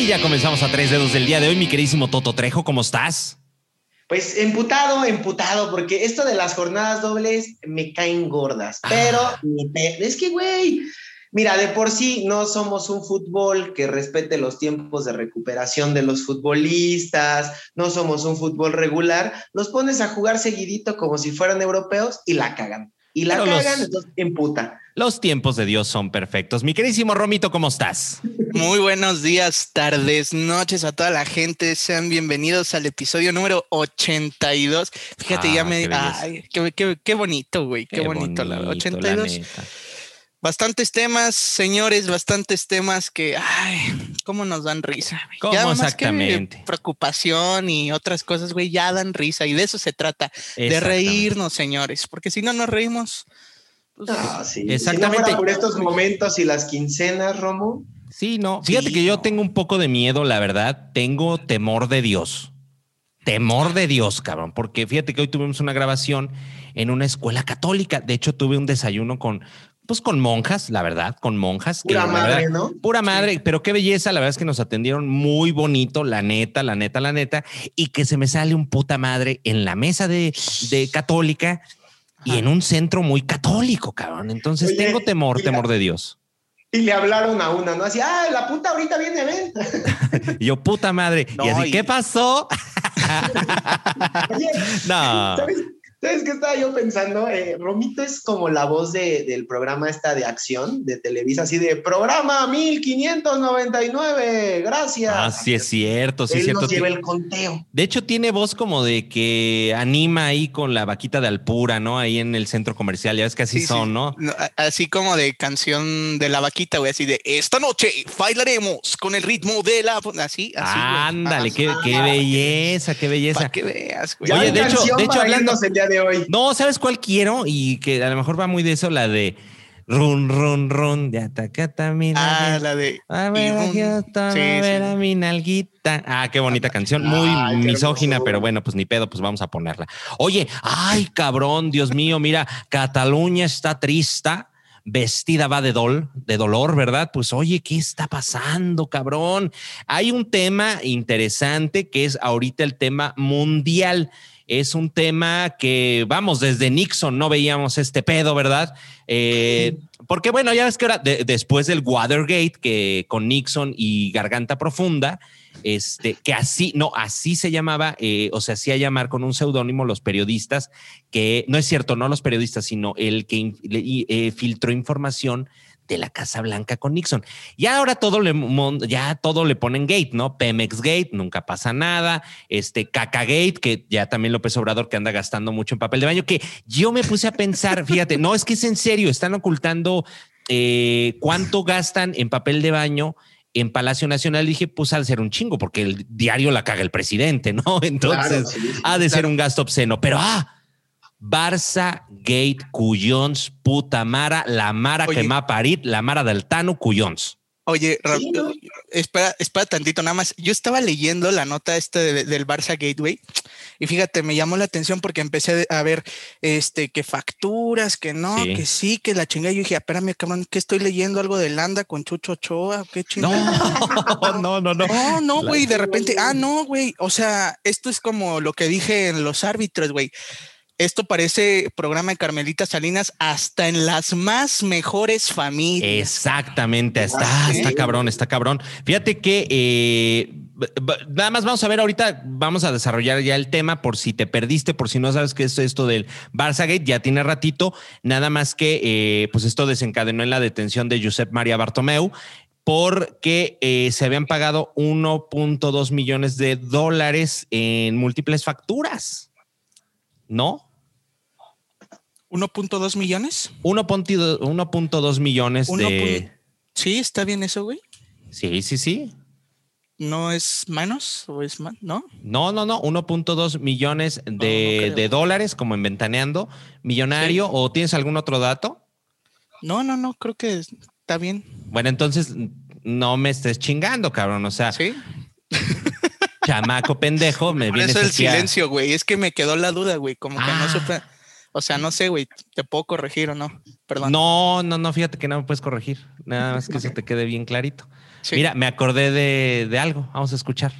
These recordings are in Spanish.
Y ya comenzamos a tres dedos del día de hoy, mi queridísimo Toto Trejo, ¿cómo estás? Pues emputado, emputado, porque esto de las jornadas dobles me caen gordas, pero Ah. es que, güey, mira, de por sí no somos un fútbol que respete los tiempos de recuperación de los futbolistas, no somos un fútbol regular, los pones a jugar seguidito como si fueran europeos y la cagan. Y la Pero los- cagan, entonces emputa. Los tiempos de Dios son perfectos. Mi queridísimo Romito, ¿cómo estás? Muy buenos días, tardes, noches a toda la gente. Sean bienvenidos al episodio número 82. Fíjate, Ah, ya me. qué. Ay, qué, qué- qué bonito, güey. Qué, bonito, la verdad. 82. neta. Bastantes temas, señores, bastantes temas que, ay, cómo nos dan risa. güey. ¿Cómo Ya más que exactamente? preocupación y otras cosas, güey, ya dan risa. Y de eso se trata, de Exactamente. reírnos, señores. Porque si no nos reímos. pues, Ah, sí. Exactamente. Si no fuera por estos momentos y las quincenas, Romo. Sí, no. Fíjate Sí, que yo no. tengo un poco de miedo, la verdad. Tengo temor de Dios. Temor de Dios, cabrón. Porque fíjate que hoy tuvimos una grabación en una escuela católica. De hecho, tuve un desayuno con, pues, con monjas, la verdad, con monjas. Pura madre, verdad, ¿no? Pura madre, pero qué belleza. La verdad es que nos atendieron muy bonito, la neta, la neta, la neta. Y que se me sale un puta madre en la mesa de, de católica y en un centro muy católico, cabrón. Entonces Oye, tengo temor, mira. temor de Dios. Y le hablaron a una, ¿no? Así, ah, la puta ahorita viene, ven. Yo, puta madre. y así, y- ¿qué pasó? Oye, no. ¿sabes, ¿sabes qué estaba yo pensando? Eh, Romito es como la voz de- del programa esta de acción de Televisa, así de programa 1599, gracias. Ah, sí es cierto, sí es cierto. nos lleva el conteo. De hecho, tiene voz como de que anima ahí con la vaquita de Alpura, ¿no? Ahí en el centro comercial. Ya ves que así Sí, sí. son, ¿no? Así como de canción de la vaquita, güey, así de esta noche bailaremos con el ritmo de la. Así, así. Ándale, qué, Ah, qué belleza, qué belleza. Para que veas, güey. Oye, de hecho- de hecho, hablando- irnos el día de hoy. No, ¿sabes cuál quiero? Y que a lo mejor va muy de eso, la de run, run, run, de atacata mi Ah, la de. A ver, a run. Houston, a Sí, ver sí. a mi nalguita. Ah, qué bonita canción. Muy Ay, misógina, pero bueno, pues ni pedo, pues vamos a ponerla. Oye, ay, cabrón, Dios mío, mira, Cataluña está triste. Vestida va de dol, de dolor, ¿verdad? Pues oye, ¿qué está pasando, cabrón? Hay un tema interesante que es ahorita el tema mundial. Es un tema que, vamos, desde Nixon no veíamos este pedo, ¿verdad? Eh, porque bueno, ya ves que ahora, de- después del Watergate, que con Nixon y Garganta Profunda, este, que así, no, así se llamaba, eh, o se hacía llamar con un seudónimo los periodistas, que no es cierto, no los periodistas, sino el que eh, filtró información de la Casa Blanca con Nixon. Y ahora todo le, ya todo le ponen gate, ¿no? Pemex Gate, nunca pasa nada. Este Caca Gate, que ya también López Obrador que anda gastando mucho en papel de baño, que yo me puse a pensar, fíjate, no es que es en serio, están ocultando eh, cuánto gastan en papel de baño en Palacio Nacional. Dije, pues al ser un chingo, porque el diario la caga el presidente, ¿no? Entonces, Claro, sí, sí. ha de ser un gasto obsceno, pero ah, Barça Gate Cuyons, puta Mara, la Mara Oye. que la Mara del Tano Cuyons. Oye, ¿no? espera, espera tantito, nada más. Yo estaba leyendo la nota esta de- del Barça Gateway y fíjate, me llamó la atención porque empecé a ver este que facturas, que no, Sí. que sí, que la chingada. Yo dije, espérame, cabrón, que estoy leyendo algo de Landa con Chucho Ochoa, qué No, chingada. no, no, no. No, no, La- güey, de repente, ah, no, güey, o sea, esto es como lo que dije en los árbitros, güey. Esto parece programa de Carmelita Salinas hasta en las más mejores familias. Exactamente, está, Ah, sí. está cabrón, está cabrón. Fíjate que eh, nada más vamos a ver ahorita, vamos a desarrollar ya el tema por si te perdiste, por si no sabes qué es esto del Barça Gate, ya tiene ratito, nada más que eh, pues esto desencadenó en la detención de Josep María Bartomeu porque eh, se habían pagado 1.2 millones de dólares en múltiples facturas. ¿No? 1.2 millones. 1.2 1.2 millones Uno de... Sí, está bien eso, güey. Sí, sí, sí. ¿No es manos o es más? ¿No? No, no, no, 1.2 millones de, No, no creo. de dólares como en Ventaneando, millonario, o tienes algún otro dato? No, no, no, creo que está bien. Bueno, entonces no me estés chingando, cabrón. O sea, Sí. chamaco pendejo, me Por vienes eso el silencio, güey. Es que me quedó la duda, güey. Como que Ah. no supe. O sea, no sé, güey, te puedo corregir o no. Perdón. No, no, no, fíjate que no me puedes corregir. Nada más que eso te quede bien clarito. Sí. Mira, me acordé de, de algo. Vamos a escuchar.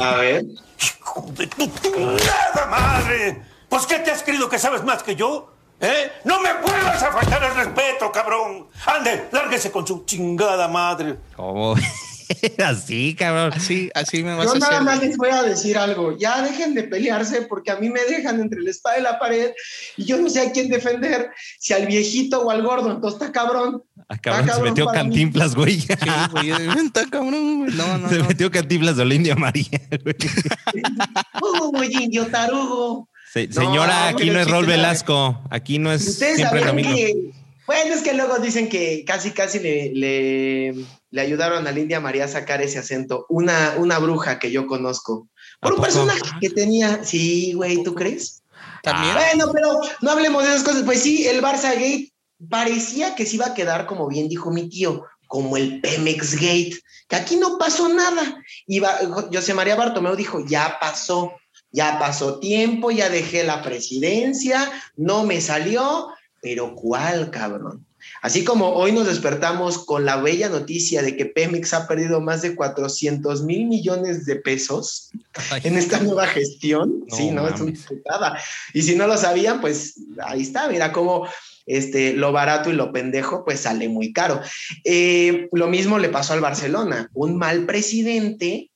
A ver. ¡Hijo de tu nada madre! ¿Pues qué te has creído que sabes más que yo? ¿Eh? ¡No me vuelvas a faltar el respeto, cabrón! ¡Ande, lárguese con su chingada madre! ¿Cómo? Así, cabrón. Así, así me vas Yo a nada hacer. más les voy a decir algo. Ya dejen de pelearse porque a mí me dejan entre la espada y la pared y yo no sé a quién defender, si al viejito o al gordo. Entonces está cabrón. Ah, cabrón, se metió cantinflas, güey. Sí, güey, está cabrón, güey. No, no, se no. metió cantinflas de la India María, güey. Uy, indio tarugo. Se- No, señora, aquí no es Rol Velasco. Aquí no es Ustedes siempre sabían domingo. que. Bueno, es que luego dicen que casi, casi le, le, le ayudaron a la India María a sacar ese acento. Una, una bruja que yo conozco. ¿A Por un poco? personaje que tenía. Sí, güey, ¿tú crees? También. Bueno, pero no hablemos de esas cosas. Pues sí, el Barça Gate parecía que se iba a quedar, como bien dijo mi tío, como el Pemex Gate, que aquí no pasó nada. Iba, José María Bartomeu dijo, ya pasó, ya pasó tiempo, ya dejé la presidencia, no me salió, pero ¿cuál, cabrón? Así como hoy nos despertamos con la bella noticia de que Pemex ha perdido más de 400 mil millones de pesos Ay, en esta nueva gestión. No sí, no, es una mames. putada. Y si no lo sabían, pues ahí está, mira cómo este, lo barato y lo pendejo, pues sale muy caro. Eh, lo mismo le pasó al Barcelona. Un mal presidente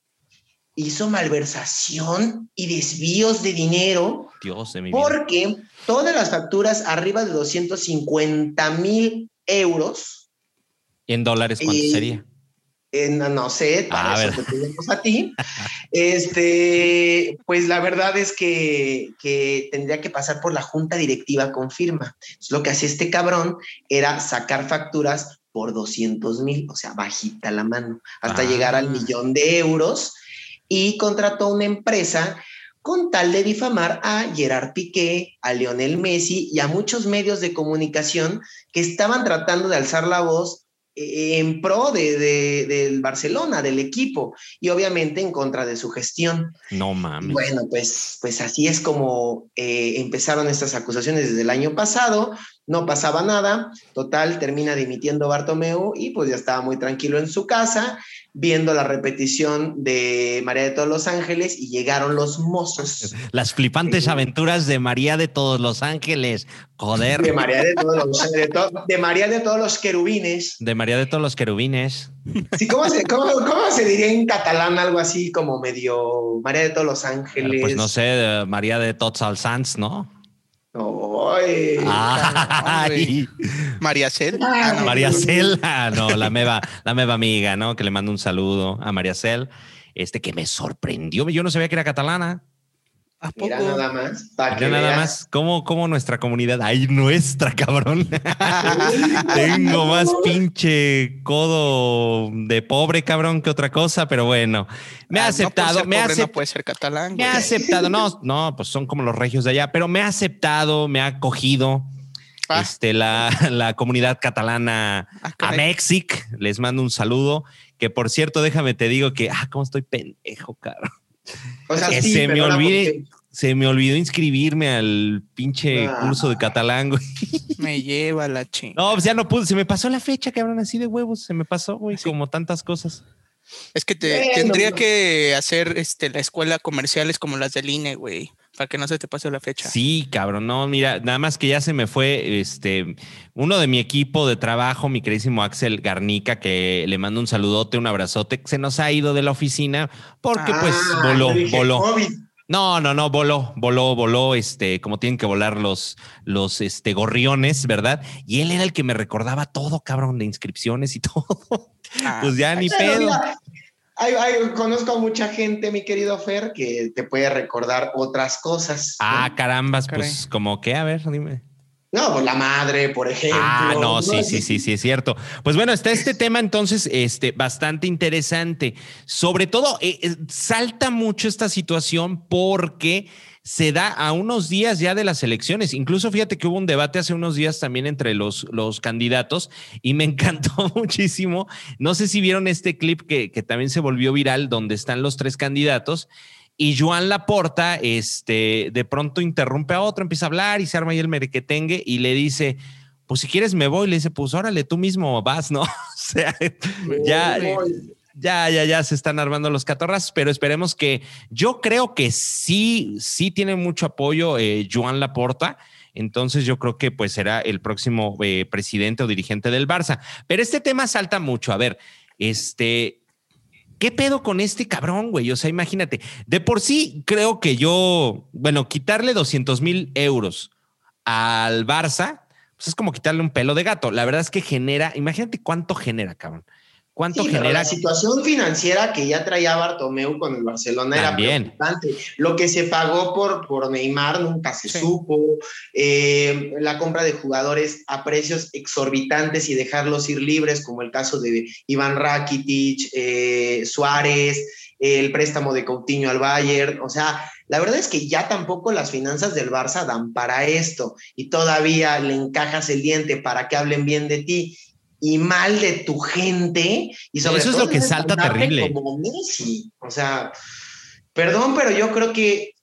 hizo malversación y desvíos de dinero Dios de mi vida. Todas las facturas arriba de 250 mil euros ¿En dólares cuánto Eh, sería? eh, no, no sé, para Ah, eso te pedimos a ti. Este, pues la verdad es que, que tendría que pasar por la junta directiva con firma. Entonces, lo que hacía este cabrón era sacar facturas por 200 mil, o sea, bajita la mano, hasta Ah. llegar al millón de euros y contrató una empresa con tal de difamar a Gerard Piqué, a Lionel Messi y a muchos medios de comunicación que estaban tratando de alzar la voz eh, en pro de, de- del Barcelona, del equipo, y obviamente en contra de su gestión. No mames. Bueno, pues, pues así es como eh, empezaron estas acusaciones desde el año pasado, no pasaba nada, total, termina dimitiendo Bartomeu y pues ya estaba muy tranquilo en su casa, viendo la repetición de María de todos los Ángeles y llegaron los mozos. Las flipantes aventuras de María de todos los ángeles. Joder. De María de todos los, de to- de María de todos los querubines. De María de todos los querubines. Sí, ¿cómo, se, cómo, cómo se diría en catalán algo así como medio María de todos los Ángeles? Pues no sé, María de tots els Sants, ¿no? Ay. Ay, María Cel. Ah, no. María Cel, ah, no, la meva, la meva amiga, ¿no? Que le mando un saludo a María Cel, este que me sorprendió, yo no sabía que era catalana. ¿A poco? Mira nada más. Para que Mira nada veas. más, ¿cómo, cómo nuestra comunidad, ay, nuestra, cabrón. Tengo más pinche codo de pobre, cabrón, que otra cosa, pero bueno, me ha Ah, no por aceptado, ser me ha pobre no aceptado. puede ser catalán. Me güey. ha aceptado, no, no, pues son como los regios de allá, pero me ha aceptado, me ha acogido Ah. este, la, la comunidad catalana Ah, a. Mexic. Les mando un saludo. Que por cierto, déjame te digo que, ah, cómo estoy pendejo, caro. O sea, que sí, se me olvide. porque- Se me olvidó inscribirme al pinche Ah. curso de catalán, güey. Me lleva la ching. No, pues ya no pude. Se me pasó la fecha, cabrón, así de huevos. Se me pasó, güey, Sí. como tantas cosas. Es que te tendría no. que hacer este, la escuela comerciales como las del INE, güey, para que no se te pase la fecha. Sí, cabrón. No, mira, nada más que ya se me fue este uno de mi equipo de trabajo, mi queridísimo Axel Garnica, que le mando un saludote, un abrazote, se nos ha ido de la oficina porque pues Ah, voló, dije, voló. COVID. No, no, no, voló, voló, voló, este, como tienen que volar los, los, este, gorriones, ¿verdad? Y él era el que me recordaba todo, cabrón, de inscripciones y todo. Ah, pues ya ni pedo. mira, conozco a mucha gente, mi querido Fer, que te puede recordar otras cosas. ¿no? Ah, carambas, Caray. pues como que, a ver, dime. No, pues la madre, por ejemplo. Ah, no, sí, ¿no? sí, sí, sí, es cierto. Pues bueno, está este tema entonces, este, bastante interesante. Sobre todo, eh, eh, salta mucho esta situación porque se da a unos días ya de las elecciones. Incluso fíjate que hubo un debate hace unos días también entre los, los candidatos y me encantó muchísimo. No sé si vieron este clip que, que también se volvió viral, donde están los tres candidatos Y Joan Laporta, este, de pronto interrumpe a otro, empieza a hablar y se arma ahí el merequetengue y le dice, pues si quieres me voy. Le dice, pues órale, tú mismo vas, ¿no? o sea, ya, ya, ya, ya se están armando los catorras, pero esperemos que yo creo que sí, sí tiene mucho apoyo eh, Joan Laporta. Entonces yo creo que pues será el próximo eh, presidente o dirigente del Barça. Pero este tema salta mucho. A ver, este, ¿qué pedo con este cabrón, güey? O sea, imagínate, de por sí creo que yo, bueno, quitarle 200 mil euros al Barça, pues es como quitarle un pelo de gato. La verdad es que genera, imagínate cuánto genera, cabrón. ¿Cuánto genera? la situación financiera que ya traía Bartomeu con el Barcelona era preocupante. Lo que se pagó por, por Neymar nunca se supo. Eh, la compra de jugadores a precios exorbitantes y dejarlos ir libres, como el caso de Iván Rakitic, eh, Suárez, el préstamo de Coutinho al Bayern. O sea, la verdad es que ya tampoco las finanzas del Barça dan para esto y todavía le encajas el diente para que hablen bien de ti y mal de tu gente. Y sobre Eso es lo que salta terrible. Como Messi. O sea, perdón, pero yo creo que, eh,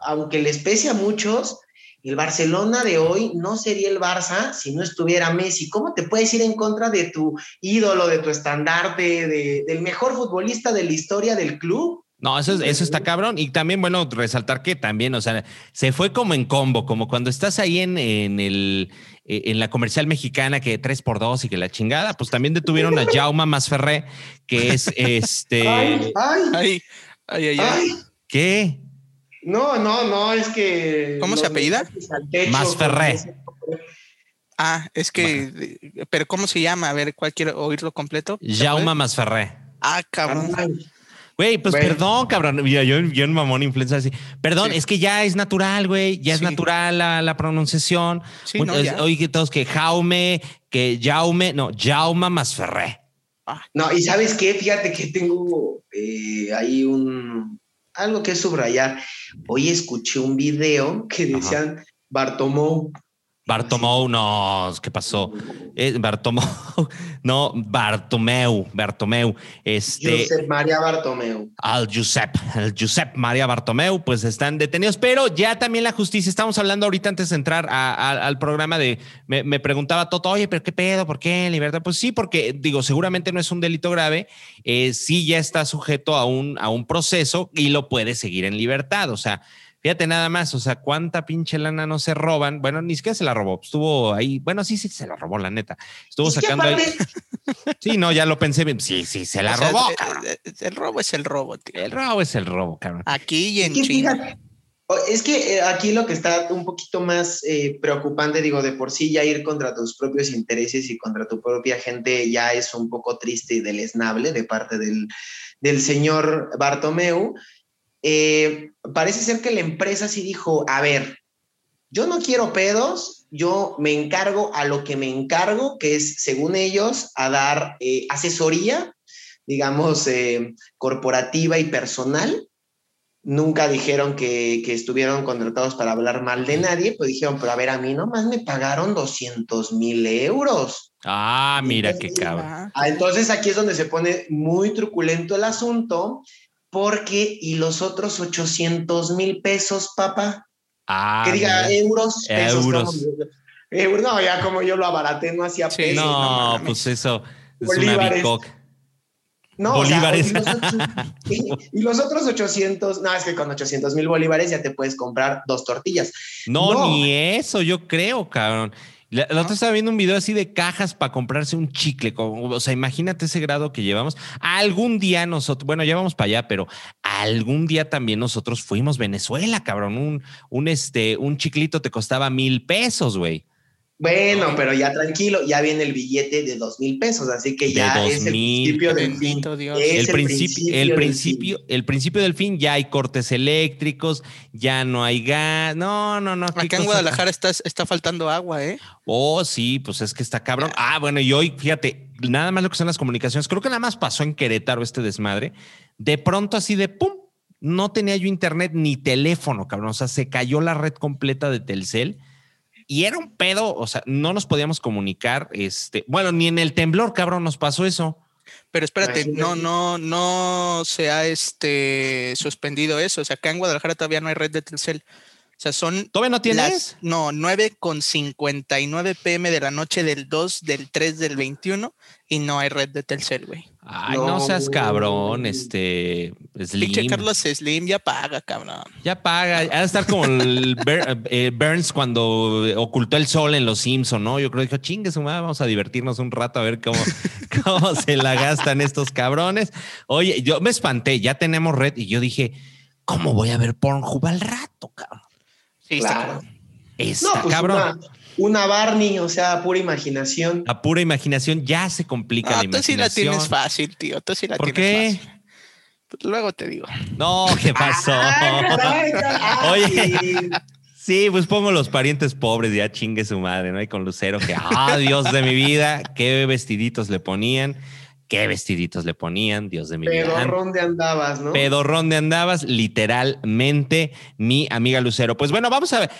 aunque les pese a muchos, el Barcelona de hoy no sería el Barça si no estuviera Messi. ¿Cómo te puedes ir en contra de tu ídolo, de tu estandarte, de, del mejor futbolista de la historia del club? No, eso, eso está cabrón. Y también, bueno, resaltar que también, o sea, se fue como en combo, como cuando estás ahí en, en el eh, en la comercial mexicana que 3 por 2 y que la chingada, pues también detuvieron a Jauma Masferré, que es este. Ay, ay, ay, ay, ¿Qué? No, no, no, es que. ¿Cómo se apellida? Masferré. Ah, es que, pero ¿cómo se llama? A ver, ¿cuál quiero oírlo completo? Jauma Masferré. Ah, cabrón. Güey, pues perdón, cabrón. Yo, yo, yo en mamón influenza así. Perdón, es que ya es natural, güey. Ya es natural la, la pronunciación. Sí, no, Oye, todos que Jaume, que Jaume, no, Jauma más Ferré. Ah. No, y sabes qué? Fíjate que tengo eh, ahí un algo que subrayar. Hoy escuché un video que decían Bartomou Bartomeu, no, ¿qué pasó? Eh, Bartomeu, no, Bartomeu, Bartomeu. Este, Josep María Bartomeu. Al Josep, el Josep María Bartomeu, pues están detenidos, pero ya también la justicia, estamos hablando ahorita antes de entrar al programa de, me, preguntaba Toto, oye, pero qué pedo, ¿por qué libertad? Pues sí, porque digo, seguramente no es un delito grave, eh, sí ya está sujeto a un, a un proceso y lo puede seguir en libertad, o sea, Fíjate nada más, o sea, cuánta pinche lana no se roban. Bueno, ni siquiera se la robó, estuvo ahí. Bueno, sí, sí, se la robó, la neta. Estuvo sacando ahí. Sí, no, ya lo pensé bien. Sí, sí, se la robó. El, robo es el robo, tío. El robo es el robo, cabrón. Aquí y en China. es que eh, aquí lo que está un poquito más eh, preocupante, digo, de por sí ya ir contra tus propios intereses y contra tu propia gente ya es un poco triste y deleznable de parte del, del señor Bartomeu. Eh, parece ser que la empresa sí dijo, a ver, yo no quiero pedos, yo me encargo a lo que me encargo, que es, según ellos, a dar eh, asesoría, digamos, eh, corporativa y personal. Nunca dijeron que, que, estuvieron contratados para hablar mal de nadie, pues dijeron, pero a ver, a mí nomás me pagaron 200 mil euros. Ah, mira qué cabrón. Ah, entonces aquí es donde se pone muy truculento el asunto porque, ¿y los otros 800 mil pesos, papá? Ah, que diga euros, pesos. Euros. no, ya como yo lo abaraté, no hacía pesos. No, pues eso es Bolívares. una No, bolívares. y, los otros, 800, no, es que con 800 mil bolívares ya te puedes comprar dos tortillas. no, ni eso, yo creo, cabrón. La, otra estaba viendo un video así de cajas para comprarse un chicle. o sea, imagínate ese grado que llevamos. Algún día nosotros, bueno, ya vamos para allá, pero algún día también nosotros fuimos Venezuela, cabrón. Un, un, este, un chiclito te costaba mil pesos, güey. Bueno, pero ya tranquilo, ya viene el billete de dos mil pesos, así que ya es el principio del fin. el, principio, el principio, el principio del fin, ya hay cortes eléctricos, ya no hay gas. No, no, no. Acá en Guadalajara está, está faltando agua, ¿eh? Oh, sí, pues es que está cabrón. Ah, bueno, y hoy, fíjate, nada más lo que son las comunicaciones, creo que nada más pasó en Querétaro este desmadre. De pronto, así de pum, no tenía yo internet ni teléfono, cabrón. O sea, se cayó la red completa de Telcel y era un pedo, o sea, no nos podíamos comunicar, este, bueno, ni en el temblor, cabrón, nos pasó eso. Pero espérate, no, no, no se ha este suspendido eso. O sea, acá en Guadalajara todavía no hay red de Telcel. O sea, son. ¿Todavía no tienes? las- no, 9 con 59 pm de la noche del 2, del 3, del 21 y no hay red de Telcel, güey. Ay, no, No. seas cabrón, este Slim. Pinche Carlos Slim ya paga, cabrón. Ya paga, ha de estar como el Ber- eh, Burns cuando ocultó el sol en Los Simpson, ¿no? Yo creo que dijo, chingue su madre, vamos a divertirnos un rato a ver cómo, cómo se la gastan estos cabrones. Oye, yo me espanté, ya tenemos red y yo dije, ¿cómo voy a ver Pornhub al rato, cabrón? Sí, está Claro. cabrón. Está No, pues cabrón. una, una Barney, o sea, pura imaginación. A pura imaginación ya se complica Ah, la tú sí la imaginación. tienes fácil, tío. Tú sí la ¿Por tienes qué? fácil. Luego te digo. No, ¿qué pasó? Ay. Oye. Sí, pues pongo los parientes pobres, ya chingue su madre, ¿no? Y con Lucero, que, ah, Dios de mi vida, qué vestiditos le ponían, qué vestiditos le ponían, Dios de mi vida. Pedorrón de andabas, ¿no? Pedorrón de andabas, literalmente, mi amiga Lucero. Pues bueno, vamos a ver.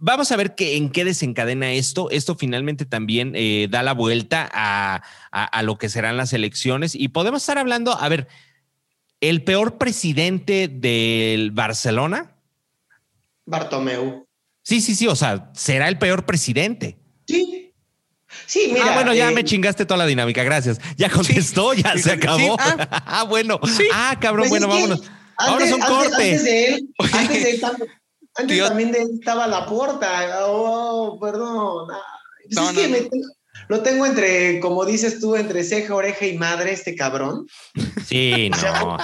Vamos a ver qué, en qué desencadena esto. Esto finalmente también eh, da la vuelta a, a- a lo que serán las elecciones y podemos estar hablando, a ver, el peor presidente del Barcelona. Bartomeu. Sí, sí, sí, o sea, será el peor presidente. Sí. Sí, mira. ah, bueno, ya eh, me chingaste toda la dinámica, gracias. Ya contestó, ya se sí, acabó. ah. Ah, bueno. Sí. Ah, cabrón, pues bueno, que vámonos. Vámonos a un antes- corte. Antes de él, antes de él antes Tío. también de él estaba la puerta. Oh, perdón. Ah, pues No, es que no, me lo tengo entre, como dices tú, entre ceja, oreja y madre, este cabrón. Sí, no.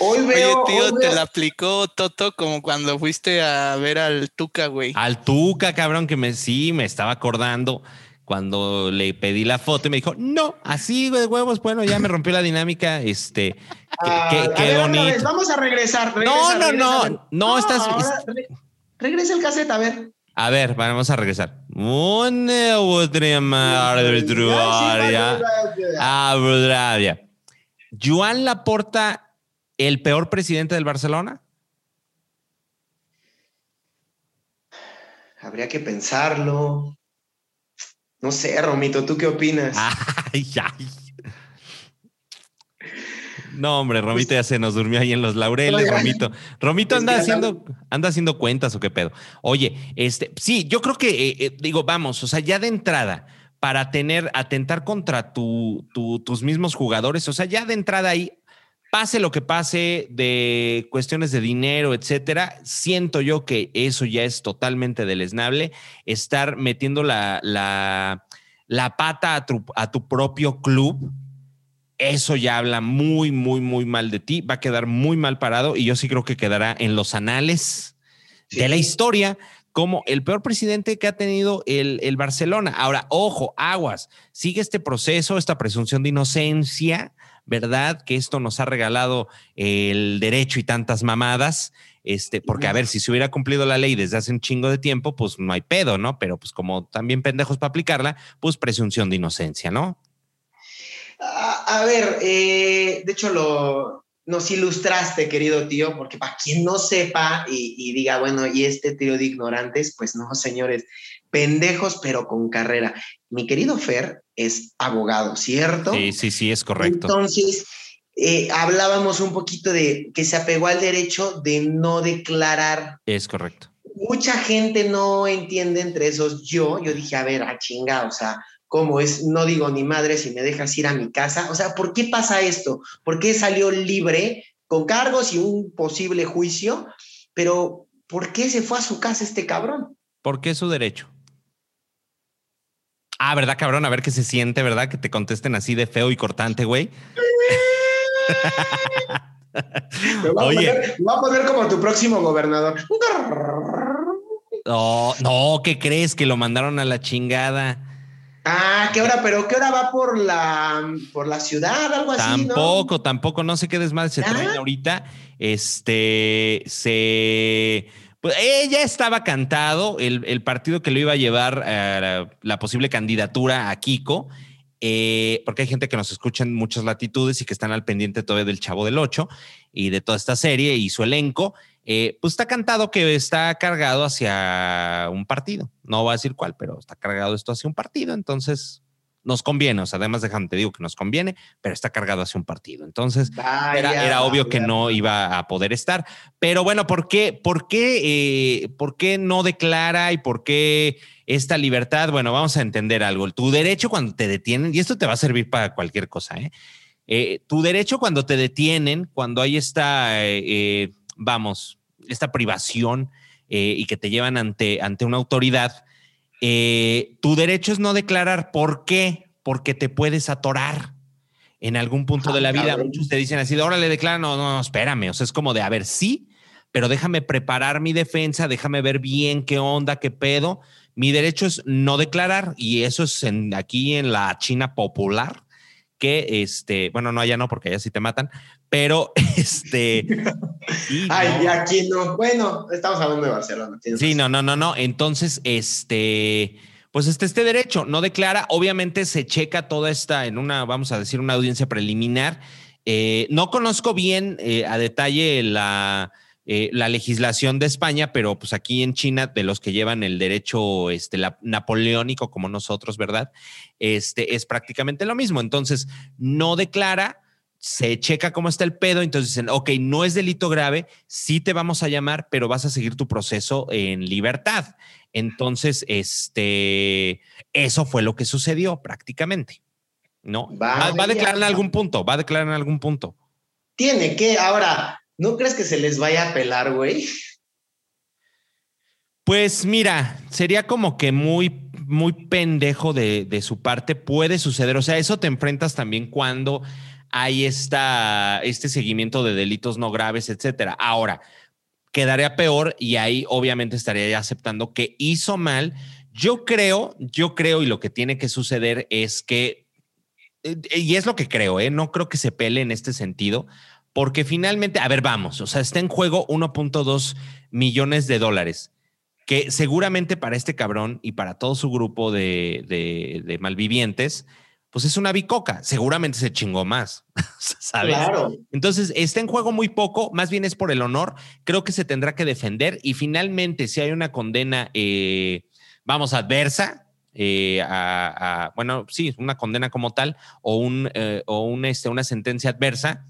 Hoy Oye, veo. tío, hoy te veo- la aplicó Toto como cuando fuiste a ver al Tuca, güey. Al Tuca, cabrón, que me sí me estaba acordando cuando le pedí la foto y me dijo, no, así de huevos, bueno, ya me rompió la dinámica. Este, qué, Ah, qué- vez, bonito. Vamos a regresar. No, regresa, no, regresa. no, no, estás- ahora re- regresa el cassette, a ver. A ver, vamos a regresar. Joan Laporta, el peor presidente del Barcelona. Habría que pensarlo. No sé, Romito, ¿tú qué opinas? Ay, ay. No, hombre, Romito ya se nos durmió ahí en los laureles. Romito. Romito anda haciendo, anda haciendo cuentas o qué pedo. Oye, este, sí, yo creo que, eh, eh, digo, vamos, o sea, ya de entrada, para tener, atentar contra tu, tu- tus mismos jugadores, o sea, ya de entrada ahí, pase lo que pase de cuestiones de dinero, etcétera, siento yo que eso ya es totalmente deleznable, estar metiendo la, la, la pata a tu, a tu propio club, eso ya habla muy, muy, muy mal de ti, va a quedar muy mal parado y yo sí creo que quedará en los anales Sí. de la historia como el peor presidente que ha tenido el, el Barcelona. Ahora, ojo, aguas, sigue este proceso, esta presunción de inocencia, ¿verdad? Que esto nos ha regalado el derecho y tantas mamadas. Este, porque a ver, si se hubiera cumplido la ley desde hace un chingo de tiempo, pues no hay pedo, ¿no? Pero pues como también pendejos para aplicarla, pues presunción de inocencia, ¿no? A, a ver, eh, de hecho lo, nos ilustraste, querido tío, porque para quien no sepa y, y diga, bueno, y este tío de ignorantes, pues no, señores, pendejos, pero con carrera. Mi querido Fer es abogado, ¿cierto? Sí, sí, sí, es correcto. Entonces, eh, hablábamos un poquito de que se apegó al derecho de no declarar. Es correcto. Mucha gente no entiende entre esos yo. Yo dije, a ver, a chinga, o sea, ¿cómo es? No digo ni madre si me dejas ir a mi casa. O sea, ¿por qué pasa esto? ¿Por qué salió libre con cargos y un posible juicio? Pero, ¿por qué se fue a su casa este cabrón? Porque es su derecho. Ah, ¿verdad, cabrón? A ver qué se siente, ¿verdad? Que te contesten así de feo y cortante, güey. Me voy, Oye. A poner, me voy a poner como tu próximo gobernador. No, no, ¿qué crees? Que lo mandaron a la chingada. Ah, ¿qué hora? ¿Pero qué hora va por la, por la ciudad? Algo así, ¿no? Tampoco, tampoco, no sé qué desmadre se ¿Ah? traen ahorita. Este, se... Pues eh, ya estaba cantado el, el partido que lo iba a llevar a la, posible candidatura a Kiko, eh, porque hay gente que nos escucha en muchas latitudes y que están al pendiente todavía del Chavo del Ocho y de toda esta serie y su elenco. Eh, pues está cantado que está cargado hacia un partido. No voy a decir cuál, pero está cargado esto hacia un partido. Entonces, nos conviene, o sea, además déjame te digo que nos conviene, pero está cargado hacia un partido. Entonces, era, era, obvio que no iba a poder estar. Pero bueno, ¿por qué, por qué, eh, por qué no declara y por qué esta libertad? Bueno, vamos a entender algo. Tu derecho cuando te detienen, y esto te va a servir para cualquier cosa, ¿eh? eh tu derecho cuando te detienen, cuando hay esta, eh, vamos, esta privación y que te llevan ante, ante una autoridad, eh, tu derecho es no declarar. ¿Por qué? Porque te puedes atorar en algún punto de la vida. Muchos te dicen así, ahora le declaran, no, no, espérame. O sea, es como de, a ver, sí, pero déjame preparar mi defensa, déjame ver bien qué onda, qué pedo. Mi derecho es no declarar y eso es aquí en la China popular que este, bueno, no allá no, porque allá sí te matan, pero este. Ay, aquí no. Bueno, estamos hablando de Barcelona. Sí, no, no, no, no. Entonces, este. Pues este, este derecho no declara, obviamente se checa toda esta en una, vamos a decir, una audiencia preliminar. Eh, no conozco bien eh, a detalle la, eh, la legislación de España, pero pues aquí en China, de los que llevan el derecho este, napoleónico como nosotros, ¿verdad? Este es prácticamente lo mismo. Entonces, no declara, se checa cómo está el pedo, entonces dicen, ok, no es delito grave, sí te vamos a llamar, pero vas a seguir tu proceso en libertad. Entonces, este, eso fue lo que sucedió prácticamente. ¿No? va a declarar en algún punto, va a declarar en algún punto. Tiene que, ahora, ¿No crees que se les vaya a pelar, güey? Pues mira, sería como que muy, muy pendejo de, de, su parte. Puede suceder. O sea, eso te enfrentas también cuando hay esta, este seguimiento de delitos no graves, etcétera. Ahora, quedaría peor y ahí obviamente estaría aceptando que hizo mal. Yo creo, yo creo, y lo que tiene que suceder es que, eh, y es lo que creo, ¿eh? no creo que se pele en este sentido porque finalmente, a ver, vamos, o sea, está en juego 1.2 millones de dólares, que seguramente para este cabrón y para todo su grupo de, malvivientes, pues es una bicoca, seguramente se chingó más, ¿sabes? Claro. Entonces, está en juego muy poco, más bien es por el honor, creo que se tendrá que defender y finalmente si hay una condena, eh, vamos, adversa, eh, a, bueno, sí, una condena como tal o, un, eh, o un, este, una sentencia adversa,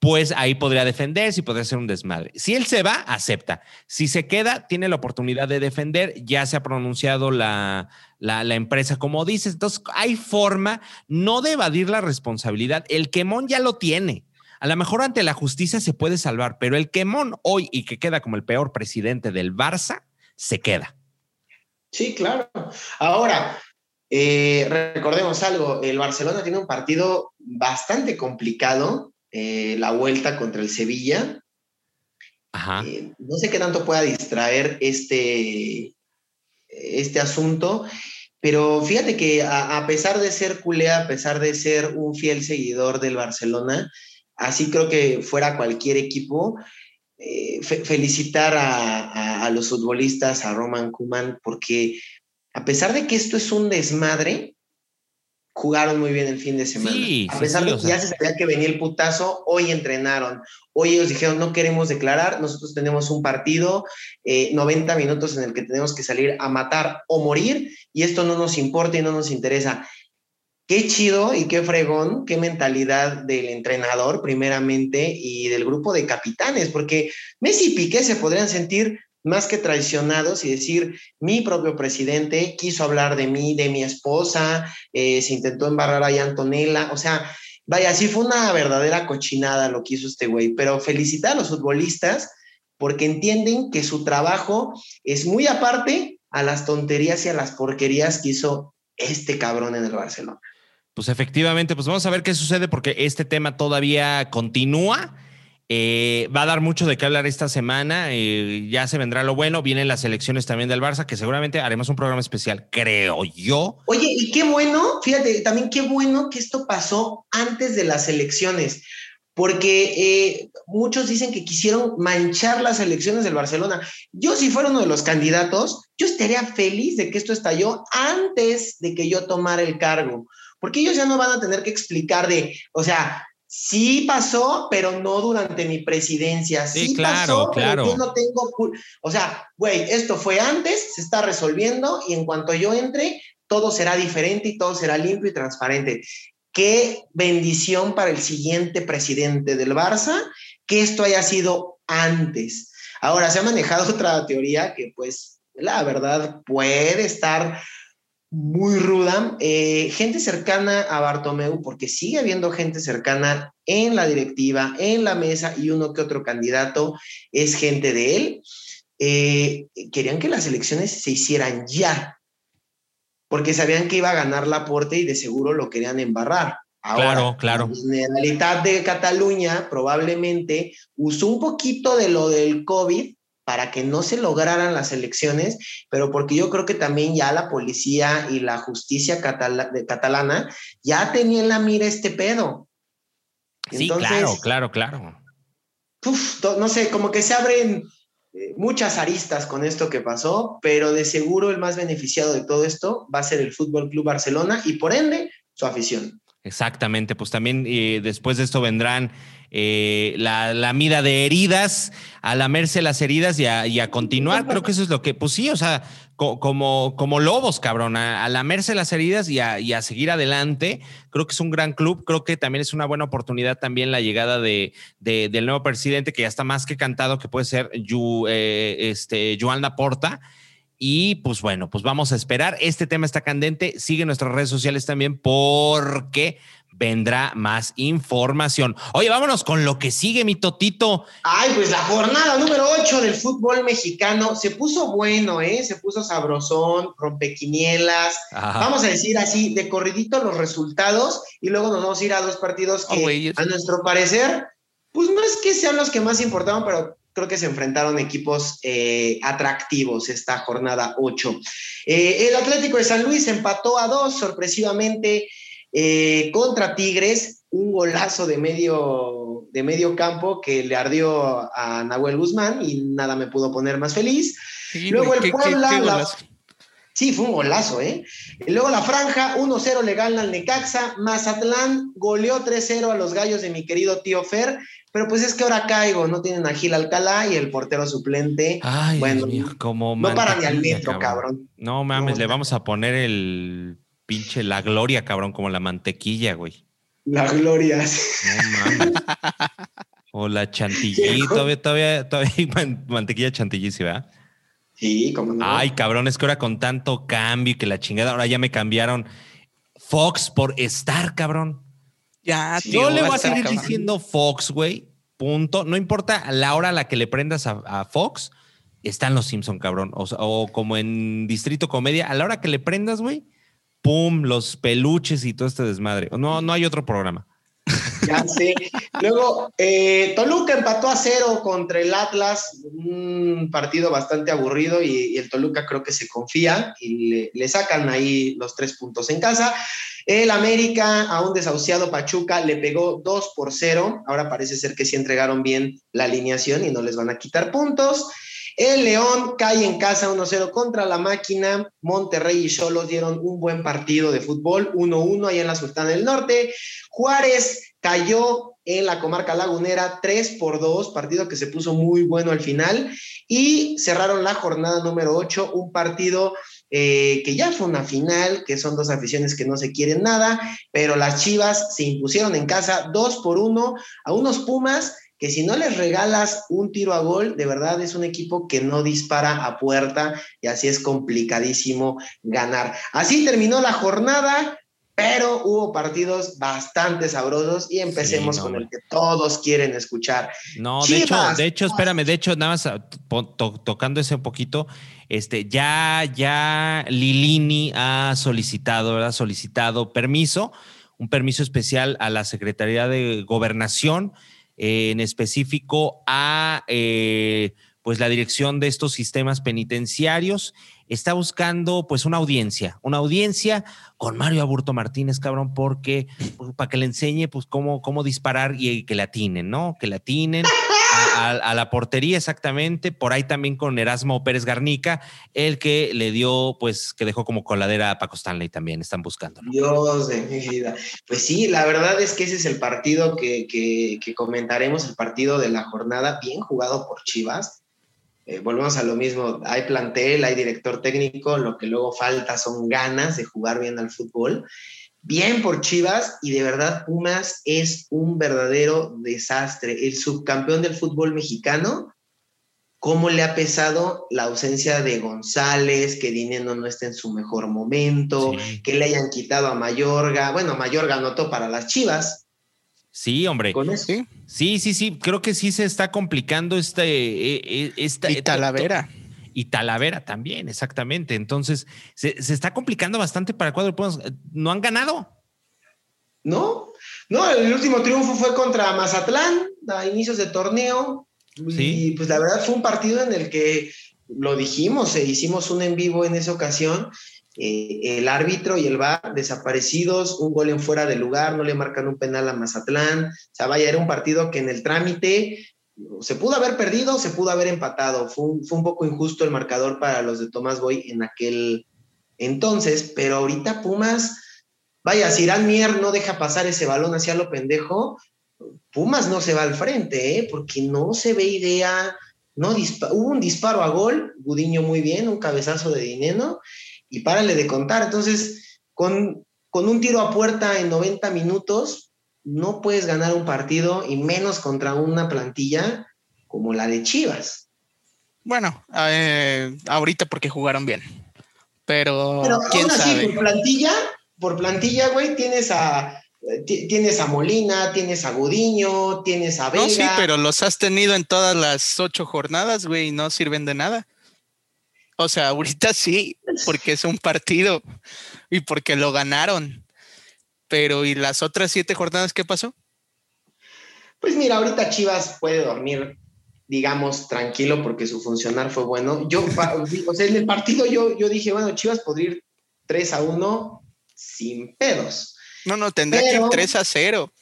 pues ahí podría defenderse y podría ser un desmadre. Si él se va, acepta. Si se queda, tiene la oportunidad de defender. Ya se ha pronunciado la, la, empresa, como dices. Entonces, hay forma no de evadir la responsabilidad. El quemón ya lo tiene. A lo mejor ante la justicia se puede salvar, pero el quemón hoy y que queda como el peor presidente del Barça, se queda. Sí, claro. Ahora, eh, recordemos algo, el Barcelona tiene un partido bastante complicado eh, la vuelta contra el Sevilla. Eh, no sé qué tanto pueda distraer este, este asunto, pero fíjate que a, pesar de ser culé, a pesar de ser un fiel seguidor del Barcelona, así creo que fuera cualquier equipo, eh, felicitar a, a, los futbolistas, a Roman Kuman, porque a pesar de que esto es un desmadre, jugaron muy bien el fin de semana. a pesar de que ya se sabía que venía el putazo, hoy entrenaron. Hoy ellos dijeron, no queremos declarar, nosotros tenemos un partido, 90 eh, minutos en el que tenemos que salir a matar o morir, y esto no nos importa y no nos interesa. Qué chido y qué fregón, qué mentalidad del entrenador primeramente y del grupo de capitanes, porque Messi y Piqué se podrían sentir más que traicionados y decir, mi propio presidente quiso hablar de mí, de mi esposa, eh, se intentó embarrar a Antonella, o sea, vaya, sí fue una verdadera cochinada lo que hizo este güey, pero felicitar a los futbolistas porque entienden que su trabajo es muy aparte a las tonterías y a las porquerías que hizo este cabrón en el Barcelona. Pues efectivamente, pues vamos a ver qué sucede porque este tema todavía continúa eh, va a dar mucho de qué hablar esta semana. Eh, ya se vendrá lo bueno. Vienen las elecciones también del Barça, que seguramente haremos un programa especial, creo yo. Oye, y qué bueno, fíjate, también qué bueno que esto pasó antes de las elecciones, porque eh, muchos dicen que quisieron manchar las elecciones del Barcelona. Yo, si fuera uno de los candidatos, yo estaría feliz de que esto estalló antes de que yo tomara el cargo, porque ellos ya no van a tener que explicar de, o sea, Sí pasó, pero no durante mi presidencia. Sí, claro, claro. yo no tengo. O sea, güey, esto fue antes, se está resolviendo y en cuanto yo entre, todo será diferente y todo será limpio y transparente. Qué bendición para el siguiente presidente del Barça que esto haya sido antes. Ahora, se ha manejado otra teoría que pues la verdad puede estar muy ruda. Eh, gente cercana a Bartomeu, porque sigue habiendo gente cercana en la directiva, en la mesa y uno que otro candidato es gente de él. Eh, querían que las elecciones se hicieran ya, porque sabían que iba a ganar la Laporte y de seguro lo querían embarrar. claro, claro. La Generalitat de Cataluña probablemente usó un poquito de lo del COVID para que no se lograran las elecciones, pero porque yo creo que también ya la policía y la justicia catalana ya tenían en la mira este pedo. Sí, claro, claro, claro. no sé, como que se abren eh, muchas aristas con esto que pasó, pero de seguro el más beneficiado de todo esto va a ser el Fútbol Club Barcelona y por ende su afición. Exactamente, pues también eh, después de esto vendrán eh, la, la, mida de heridas, a lamerse las heridas y a, continuar. Creo que eso es lo que, pues sí, o sea, como, como lobos, cabrón, a, lamerse las heridas y a, seguir adelante. Creo que es un gran club. Creo que también es una buena oportunidad también la llegada de, del nuevo presidente, que ya está más que cantado, que puede ser Yu, eh, este, Joan Laporta. Y pues bueno, pues vamos a esperar. Este tema está candente. Sigue nuestras redes sociales también porque vendrá más información. Oye, vámonos con lo que sigue, mi Totito. Ay, pues la jornada número 8 del fútbol mexicano se puso bueno, ¿eh? Se puso sabrosón, rompequinielas. Vamos a decir así, de corridito los resultados y luego nos vamos a ir a dos partidos oh, que, a nuestro parecer, pues no es que sean los que más importaban, pero creo que se enfrentaron equipos eh, atractivos esta jornada 8. Eh, el Atlético de San Luis empató a dos sorpresivamente eh, contra Tigres, un golazo de medio, de medio campo que le ardió a Nahuel Guzmán y nada me pudo poner más feliz. Luego el Puebla. sí, fue un golazo, ¿eh? luego la franja, 1-0 le gana al Necaxa. Mazatlán goleó 3-0 a los gallos de mi querido tío Fer. Pero pues es que ahora caigo, no tienen a Gil Alcalá y el portero suplente. Ay, bueno, como no para ni al metro, cabrón. No mames, le vamos a poner el pinche la gloria, cabrón, como la mantequilla, güey. La gloria. No mames. o la chantilly, todavía, todavía, todavía hay mantequilla chantilly, ¿sí, verdad? Sí, como no. Ay, cabrón, es que ahora con tanto cambio y que la chingada, ahora ya me cambiaron Fox por Star, cabrón. Ya, tío, Yo le voy a seguir diciendo Fox, güey. Punto. No importa la hora a la que le prendas a, Fox, están los Simpson, cabrón. O, o, como en Distrito Comedia, a la hora que le prendas, güey, pum, los peluches y todo este desmadre. No, no hay otro programa. Ya sé. Luego, eh, Toluca empató a cero contra el Atlas, un partido bastante aburrido y, el Toluca creo que se confía y le, sacan ahí los tres puntos en casa. El América a un desahuciado Pachuca le pegó dos por cero. Ahora parece ser que sí entregaron bien la alineación y no les van a quitar puntos. El León cae en casa 1-0 contra la máquina. Monterrey y Cholos dieron un buen partido de fútbol, 1-1 allá en la Sultana del Norte. Juárez cayó en la comarca lagunera 3 por 2, partido que se puso muy bueno al final. Y cerraron la jornada número 8, un partido eh, que ya fue una final, que son dos aficiones que no se quieren nada, pero las Chivas se impusieron en casa 2 por 1 a unos Pumas que si no les regalas un tiro a gol, de verdad es un equipo que no dispara a puerta y así es complicadísimo ganar. Así terminó la jornada, pero hubo partidos bastante sabrosos y empecemos con el que todos quieren escuchar. No, de hecho, de hecho, espérame, de hecho, nada más tocando ese un poquito, este, ya, ya Lilini ha solicitado, ha solicitado permiso, un permiso especial a la Secretaría de Gobernación en específico a eh, pues la dirección de estos sistemas penitenciarios. Está buscando pues una audiencia, una audiencia con Mario Aburto Martínez, cabrón, porque pues, para que le enseñe pues cómo, cómo disparar y que la atinen, ¿no? Que la atinen a, la portería exactamente, por ahí también con Erasmo Pérez Garnica, el que le dio, pues, que dejó como coladera a Paco Stanley también, están buscando. Dios de mi vida. Pues sí, la verdad es que ese es el partido que, que, comentaremos, el partido de la jornada, bien jugado por Chivas. eh, volvemos a lo mismo, hay plantel, hay director técnico, lo que luego falta son ganas de jugar bien al fútbol. Bien por Chivas y de verdad Pumas es un verdadero desastre. El subcampeón del fútbol mexicano, ¿cómo le ha pesado la ausencia de González, que Dinero no está en su mejor momento, que le hayan quitado a Mayorga? Bueno, Mayorga anotó para las Chivas, Sí, hombre. Sí, sí, sí. Creo que sí se está complicando este. Eh, eh, esta, y Talavera. Y Talavera también, exactamente. Entonces, se, está complicando bastante para el cuadro. No han ganado. No, no, el último triunfo fue contra Mazatlán a inicios de torneo. Y pues la verdad fue un partido en el que lo dijimos, e hicimos un en vivo en esa ocasión eh, el árbitro y el VAR desaparecidos, un gol en fuera de lugar, no le marcan un penal a Mazatlán. O sea, vaya, era un partido que en el trámite se pudo haber perdido, se pudo haber empatado. Fue un, poco injusto el marcador para los de Tomás Boy en aquel entonces, pero ahorita Pumas, vaya, si Irán Mier no deja pasar ese balón hacia lo pendejo, Pumas no se va al frente, ¿eh? porque no se ve idea. No hubo un disparo a gol, Gudiño muy bien, un cabezazo de dinero, y párale de contar. Entonces, con, con un tiro a puerta en 90 minutos, no puedes ganar un partido y menos contra una plantilla como la de Chivas. Bueno, eh, ahorita porque jugaron bien. Pero, ¿quién sabe? por plantilla, por plantilla, güey, tienes a tienes a Molina, tienes a Gudiño, tienes a Vega. No, sí, pero los has tenido en todas las ocho jornadas, güey, y no sirven de nada. O sea, ahorita sí, porque es un partido y porque lo ganaron. Pero ¿y las otras siete jornadas qué pasó? Pues mira, ahorita Chivas puede dormir, digamos, tranquilo porque su funcionar fue bueno. Yo, o sea, en el partido yo, yo dije, bueno, Chivas podría ir 3 a 1 sin pedos. No, no, tendría que ir 3 a 0.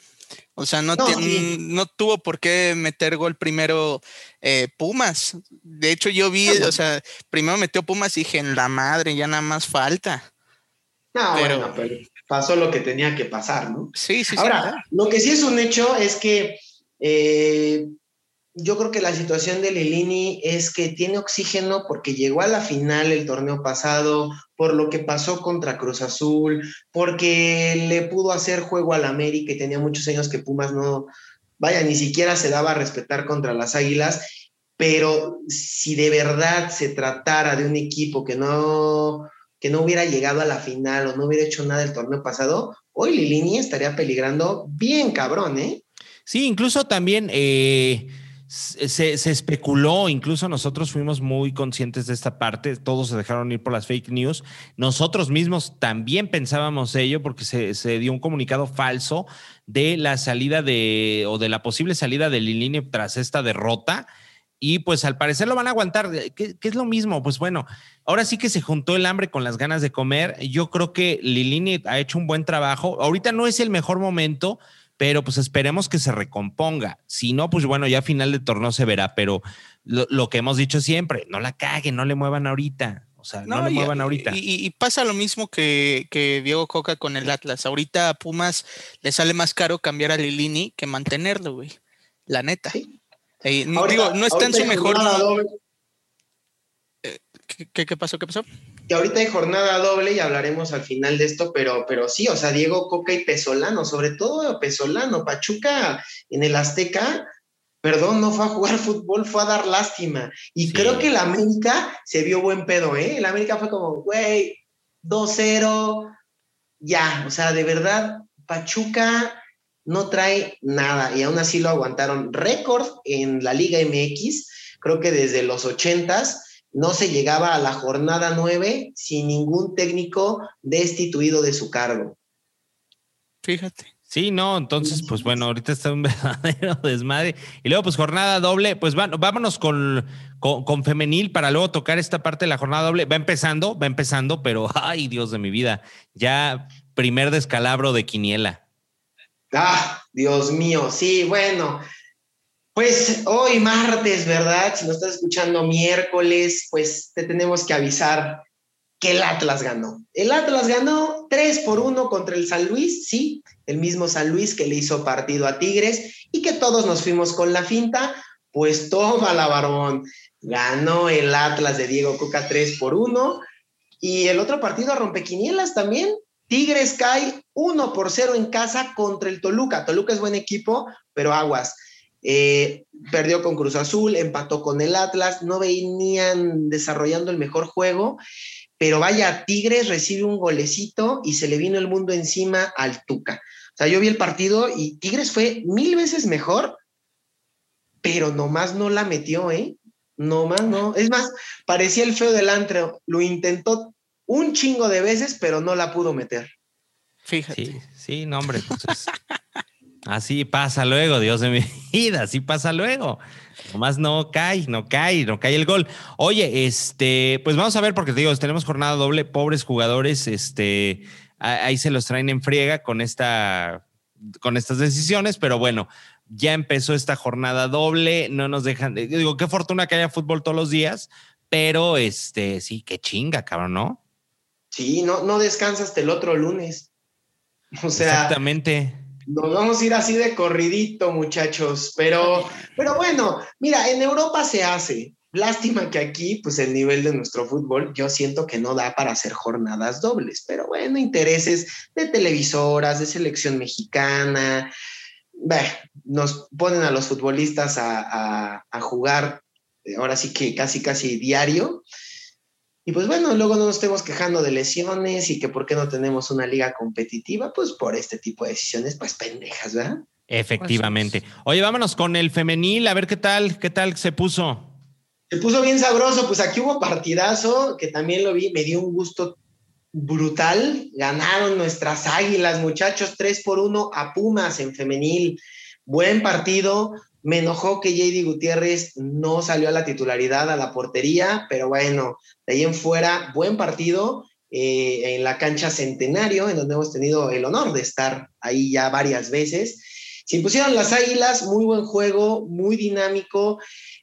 O sea, no, no, tuvo por qué meter gol primero eh, Pumas. De hecho, yo vi, o sea, primero metió Pumas y dije, en la madre, ya nada más falta. No, pero, pero pasó lo que tenía que pasar, ¿no? Sí, sí, Ahora, lo que sí es un hecho es que eh, yo creo que la situación de Lilini es que tiene oxígeno porque llegó a la final el torneo pasado, por lo que pasó contra Cruz Azul, porque le pudo hacer juego al América y tenía muchos años que Pumas no, vaya, ni siquiera se daba a respetar contra las Águilas, pero si de verdad se tratara de un equipo que no, que no hubiera llegado a la final o no hubiera hecho nada el torneo pasado, hoy Lilini estaría peligrando bien cabrón, ¿eh? Sí, incluso también... Eh se, especuló, incluso nosotros fuimos muy conscientes de esta parte, todos se dejaron ir por las fake news, nosotros mismos también pensábamos ello porque se, dio un comunicado falso de la salida de, o de la posible salida de Lilini tras esta derrota. Y pues al parecer lo van a aguantar. ¿Qué, es lo mismo? Pues bueno, ahora sí que se juntó el hambre con las ganas de comer. Yo creo que Lilini ha hecho un buen trabajo. Ahorita no es el mejor momento, pero pues esperemos que se recomponga. Si no, pues bueno, ya a final de torneo se verá, pero lo, que hemos dicho siempre, no la caguen, no le muevan ahorita. O sea, no, le muevan ahorita. Y, pasa lo mismo que, que, Diego Coca con el Atlas. Ahorita a Pumas le sale más caro cambiar a Lilini que mantenerlo, güey. La neta. No, digo, no está en su mejor. Eh, ¿Qué, ¿Qué pasó? ¿Qué pasó? que ahorita hay jornada doble y hablaremos al final de esto, pero, pero sí, o sea, Diego Coca y Pesolano, sobre todo Pesolano, Pachuca en el Azteca, perdón, no fue a jugar fútbol, fue a dar lástima. Y creo que el América se vio buen pedo, ¿eh? El América fue como, güey, 2-0, ya, o sea, de verdad, Pachuca no trae nada y aún así lo aguantaron. Récord en la Liga MX, creo que desde los 80s no se llegaba a la jornada 9 sin ningún técnico destituido de su cargo. Fíjate. Sí, no, entonces, pues bueno, ahorita está un verdadero desmadre. Y luego, pues jornada doble, pues vámonos con, con, femenil para luego tocar esta parte de la jornada doble. Va empezando, va empezando, pero ay, Dios de mi vida, ya primer descalabro de Quiniela. Ah, Dios mío, sí, bueno, pues hoy martes, ¿verdad? Si nos estás escuchando miércoles, pues te tenemos que avisar que el Atlas ganó. El Atlas ganó 3 por 1 contra el San Luis, sí, el mismo San Luis que le hizo partido a Tigres y que todos nos fuimos con la finta, pues toma la barbón. Ganó el Atlas de Diego Coca 3 por 1. Y el otro partido a rompequinielas también. Tigres cae 1 por 0 en casa contra el Toluca. Toluca es buen equipo, pero aguas. Eh, perdió con Cruz Azul, empató con el Atlas, no venían desarrollando el mejor juego, pero vaya, Tigres recibe un golecito y se le vino el mundo encima al Tuca. O sea, yo vi el partido y Tigres fue mil veces mejor, pero nomás no la metió, ¿eh? Nomás no. Es más, parecía el feo del antro. Lo intentó un chingo de veces, pero no la pudo meter. Fíjate. Sí, sí, no, hombre. pues es- así pasa luego, Dios de mi vida, así pasa luego. Nomás no cae, no cae, no cae el gol. Oye, este, pues vamos a ver, porque te digo, tenemos jornada doble, pobres jugadores, este, ahí se los traen en friega con esta, con estas decisiones, pero bueno, ya empezó esta jornada doble, no nos dejan, eh, digo, qué fortuna que haya fútbol todos los días, pero este, sí, qué chinga, cabrón, ¿no? Sí, no, no descansa hasta el otro lunes. O sea, Exactamente. Nos vamos a ir así de corridito, muchachos. Pero, pero bueno, mira, en Europa se hace. Lástima que aquí, pues el nivel de nuestro fútbol, yo siento que no da para hacer jornadas dobles. Pero bueno, intereses de televisoras, de selección mexicana. Bah, nos ponen a los futbolistas a, a- a jugar, ahora sí que casi, casi diario. Y pues bueno, luego no nos estemos quejando de lesiones y que por qué no tenemos una liga competitiva, pues por este tipo de decisiones, pues pendejas, ¿verdad? Efectivamente. Oye, vámonos con el femenil, a ver qué tal, qué tal se puso. Se puso bien sabroso, pues aquí hubo partidazo, que también lo vi, me dio un gusto brutal. Ganaron nuestras águilas, muchachos, 3 por 1 a Pumas en femenil. Buen partido. Me enojó que JD Gutiérrez no salió a la titularidad, a la portería, pero bueno, de ahí en fuera, buen partido eh, en la cancha Centenario, en donde hemos tenido el honor de estar ahí ya varias veces. Se impusieron las águilas, muy buen juego, muy dinámico.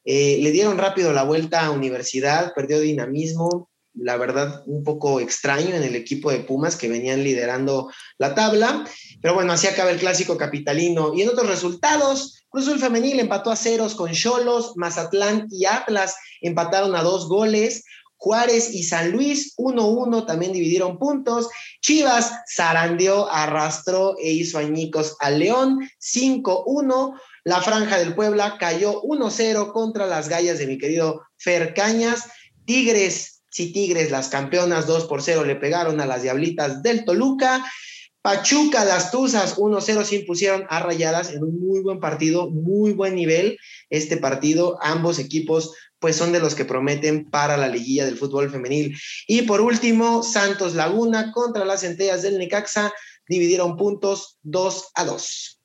Eh, le dieron rápido la vuelta a Universidad, perdió dinamismo, la verdad un poco extraño en el equipo de Pumas que venían liderando la tabla, pero bueno, así acaba el clásico capitalino. Y en otros resultados, Cruz Azul Femenil empató a ceros con Cholos, Mazatlán y Atlas empataron a dos goles. Juárez y San Luis 1-1 también dividieron puntos. Chivas zarandeó, arrastró e hizo añicos al León 5-1. La Franja del Puebla cayó 1-0 contra las gallas de mi querido Fer Cañas. Tigres, sí, Tigres, las campeonas 2 por 0 le pegaron a las Diablitas del Toluca. Pachuca, las Tuzas 1-0 se impusieron a Rayadas en un muy buen partido, muy buen nivel. Este partido, ambos equipos pues son de los que prometen para la liguilla del fútbol femenil. Y por último, Santos Laguna contra las centellas del Necaxa dividieron puntos 2 a 2.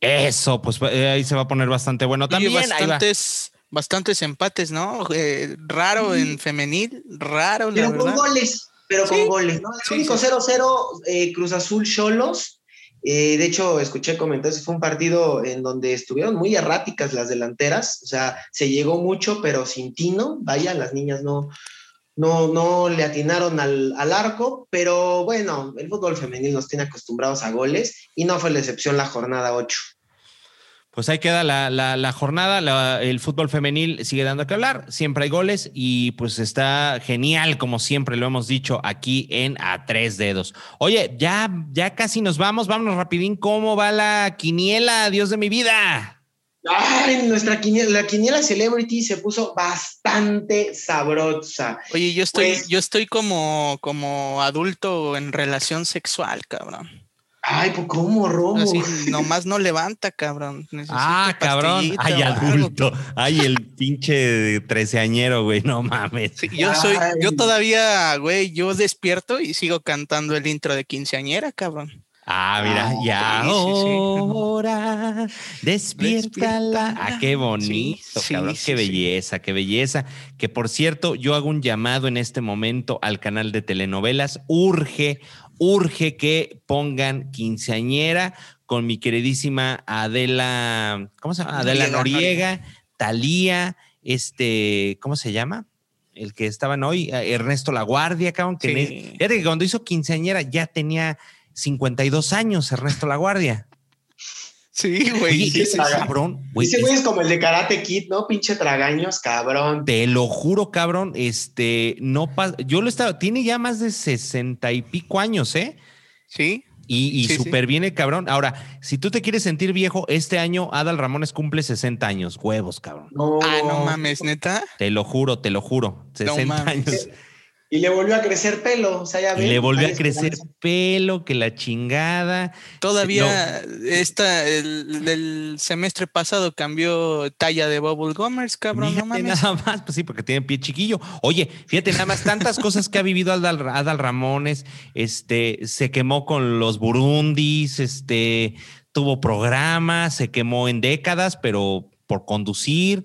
Eso, pues eh, ahí se va a poner bastante bueno también. va. bastantes, bastantes empates, ¿no? Eh, raro en femenil, raro, la Pero con goles, pero con goles, ¿no? El sí, único sí. 0-0 eh, Cruz Azul Cholos. Eh, de hecho, escuché comentarios, fue un partido en donde estuvieron muy erráticas las delanteras, o sea, se llegó mucho, pero sin tino, vaya, las niñas no, no, no le atinaron al, al arco, pero bueno, el fútbol femenil nos tiene acostumbrados a goles y no fue la excepción la jornada 8. Pues ahí queda la, la- la jornada. la- el fútbol femenil sigue dando que hablar. Siempre hay goles y pues está genial, como siempre lo hemos dicho aquí en A Tres Dedos. Oye, ya, ya casi nos vamos. Vámonos rapidín. ¿Cómo va la quiniela? Dios de mi vida. Ay, nuestra quiniela, la quiniela Celebrity se puso bastante sabrosa. Oye, yo estoy, Pues- yo estoy como, como adulto en relación sexual, cabrón. Ay, pues cómo, Romo. Así nomás no levanta, cabrón. Necesito Ah, cabrón. Ay, adulto. Ay, el pinche treceañero, güey. No mames. Sí, yo soy, yo todavía, güey, yo despierto y sigo cantando el intro de quinceañera, cabrón. Ah, mira, Ah, ya sí, sí, sí. ahora despiértala. Ah, qué bonito, Sí, sí, cabrón. sí, qué sí. belleza, qué belleza. Que por cierto, yo hago un llamado en este momento al canal de telenovelas. Urge, urge que pongan quinceañera con mi queridísima Adela, ¿cómo se llama? Adela Noriega, Noriega, Talía, este, ¿cómo se llama? El que estaban hoy, eh, Ernesto La Guardia, cabrón. Que Sí. Fíjate que cuando hizo quinceañera ya tenía 52 años Ernesto La Guardia. Sí, güey. Sí, ese sí, sí. cabrón, güey, Ese es- güey es como el de Karate Kid, ¿no? Pinche tragaños, cabrón. te lo juro, cabrón, este, no pasa, yo lo estaba, tiene ya más de sesenta y pico años, ¿eh? Sí. Y, y Sí, sí. súper bien el cabrón. Ahora, si tú te quieres sentir viejo, este año Adal Ramones cumple 60 años. Huevos, cabrón. No. Ah, no mames, neta. Te lo juro, te lo juro. 60 mames. años. Y le volvió a crecer pelo. O sea, ya Y ven, le volvió a crecer pelo, que la chingada. Todavía esta, el, el semestre pasado cambió talla de Bubble Gummers, cabrón, no mames. nada más, pues sí, porque tiene pie chiquillo. Oye, fíjate nada más, tantas cosas que ha vivido Adal, Adal Ramones, este, se quemó con los Burundis, este, tuvo programas, se quemó en décadas, pero por conducir.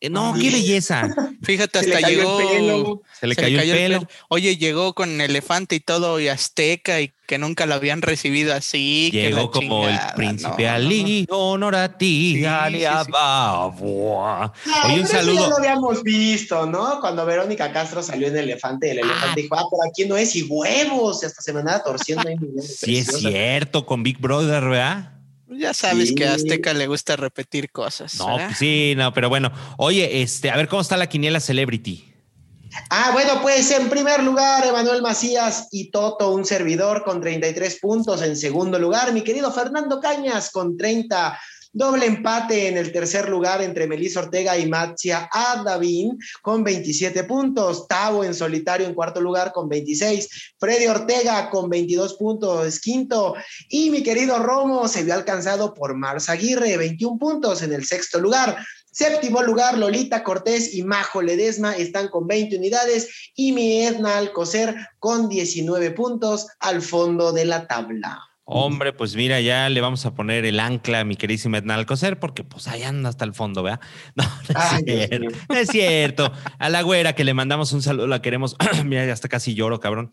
Eh, No, qué belleza. Fíjate, Se le hasta cayó el llegó. pelo. Se le cayó el pelo. Oye, llegó con elefante y todo y azteca y que nunca lo habían recibido así. que la Llegó como el príncipe no, no, no. Ali, honor a ti, Sí, Ali sí, sí. Ababua. No, Oye, un eso ya saludo. lo habíamos visto, ¿no? Cuando Verónica Castro salió en Elefante, el elefante dijo, ah, por aquí no es, y huevos, y hasta se me andaba torciendo Sí, es cierto, con Big Brother, ¿verdad? Ya sabes que a. Azteca le gusta repetir cosas. No, ¿verdad? pues sí, no, pero bueno. Oye, este, a ver cómo está la quiniela Celebrity. Ah, bueno, pues en primer lugar, Emanuel Macías y Toto, un servidor con 33 puntos. En segundo lugar, mi querido Fernando Cañas con 30. Doble empate en el tercer lugar entre Melissa Ortega y Matzia Adavín con 27 puntos. Tavo en solitario en cuarto lugar con 26. Freddy Ortega con 22 puntos quinto. Y mi querido Romo se vio alcanzado por Mars Aguirre, 21 puntos en el sexto lugar. Séptimo lugar, Lolita Cortés y Majo Ledesma están con 20 unidades y mi Edna Alcocer con 19 puntos al fondo de la tabla. Hombre, pues mira, ya le vamos a poner el ancla a mi queridísima Edna Alcocer, porque pues ahí anda hasta el fondo, ¿verdad? No, no es Ay, cierto. No es cierto. A la güera que le mandamos un saludo, la queremos. mira, ya hasta casi lloro, cabrón.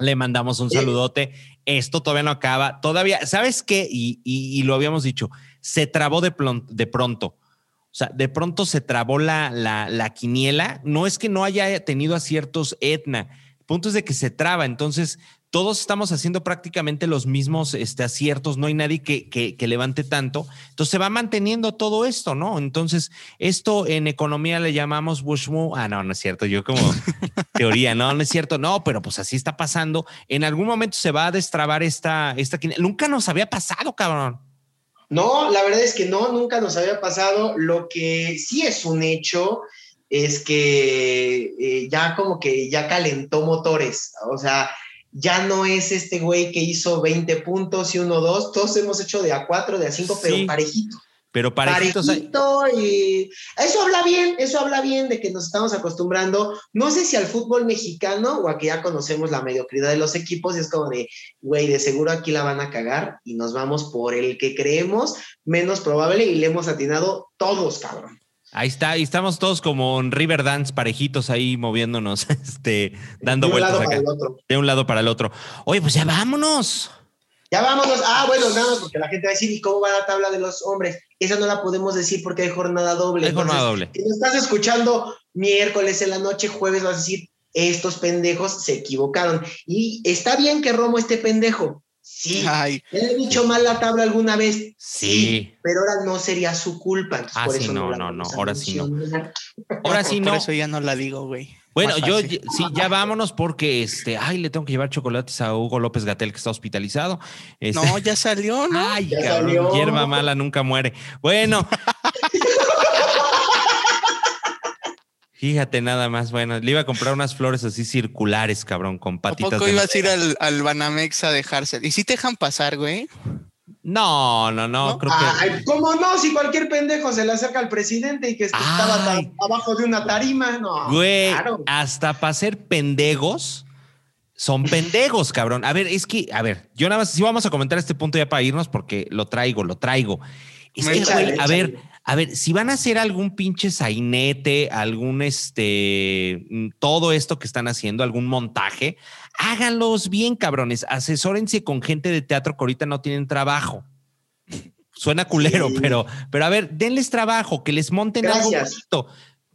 Le mandamos un saludote. Esto todavía no acaba. Todavía, ¿sabes qué? Y, y- y lo habíamos dicho, se trabó de, plon- de pronto. O sea, de pronto se trabó la, la, la quiniela. No es que no haya tenido aciertos Etna. El punto es de que se traba. Entonces, todos estamos haciendo prácticamente los mismos este, aciertos. No hay nadie que, que, que levante tanto. Entonces, se va manteniendo todo esto, ¿no? Entonces, esto en economía le llamamos Bushmu. Ah, no, no es cierto. Yo como teoría, no, no es cierto. No, pero pues así está pasando. En algún momento se va a destrabar esta, esta. Nunca nos había pasado, cabrón. No, la verdad es que no, nunca nos había pasado. Lo que sí es un hecho es que eh, ya como que ya calentó motores. O sea, ya no es este güey que hizo 20 puntos y 1-2. Todos hemos hecho de A4, de A5, Sí. pero parejito. Pero parejitos. hay- Parejito y eso habla bien, eso habla bien de que nos estamos acostumbrando, no sé si al fútbol mexicano o a que ya conocemos la mediocridad de los equipos, y es como de, güey, de seguro aquí la van a cagar y nos vamos por el que creemos menos probable y le hemos atinado todos, cabrón. Ahí está, y estamos todos como en River Dance, parejitos ahí moviéndonos, este, dando de vueltas acá, de un lado para el otro. Oye, pues ya vámonos. Ya vámonos. Ah, bueno, nada más porque la gente va a decir, ¿y cómo va la tabla de los hombres? Esa no la podemos decir porque hay jornada doble. Hay jornada Entonces, doble. Si nos estás escuchando miércoles en la noche, jueves, vas a decir, estos pendejos se equivocaron. Y está bien que Romo esté pendejo. Sí. Ay, ¿Le he dicho mal la tabla alguna vez? Sí. Pero ahora no sería su culpa. entonces Ah, por sí, eso no, no, no, ahora sí no. Ahora sí por no. eso ya no la digo, güey. Bueno, yo sí, ya vámonos porque este, ay, le tengo que llevar chocolates a Hugo López Gatel que está hospitalizado. Este, No, ya salió, ¿no? Ay, Ya cabrón, salió. hierba mala nunca muere. Bueno. Fíjate nada más, bueno, le iba a comprar unas flores así circulares, cabrón, con ¿A patitas poco de ibas a ir al, al Banamex a dejarse? ¿Y si te dejan pasar, güey? No, no, no, ¿No? creo que. Ay, ¿cómo no? Si cualquier pendejo se le acerca al presidente y que estaba abajo de una tarima, no. Güey, claro. hasta para ser pendejos, son pendejos, cabrón. A ver, es que, a ver, yo nada más, sí vamos a comentar este punto ya para irnos porque lo traigo, lo traigo. Es que, güey, a ver, a ver, si van a hacer algún pinche sainete, algún este, mm, todo esto que están haciendo, algún montaje, háganlos bien, cabrones. Asesórense con gente de teatro que ahorita no tienen trabajo. Suena culero, Sí. pero, pero a ver, denles trabajo, que les monten algo bonito.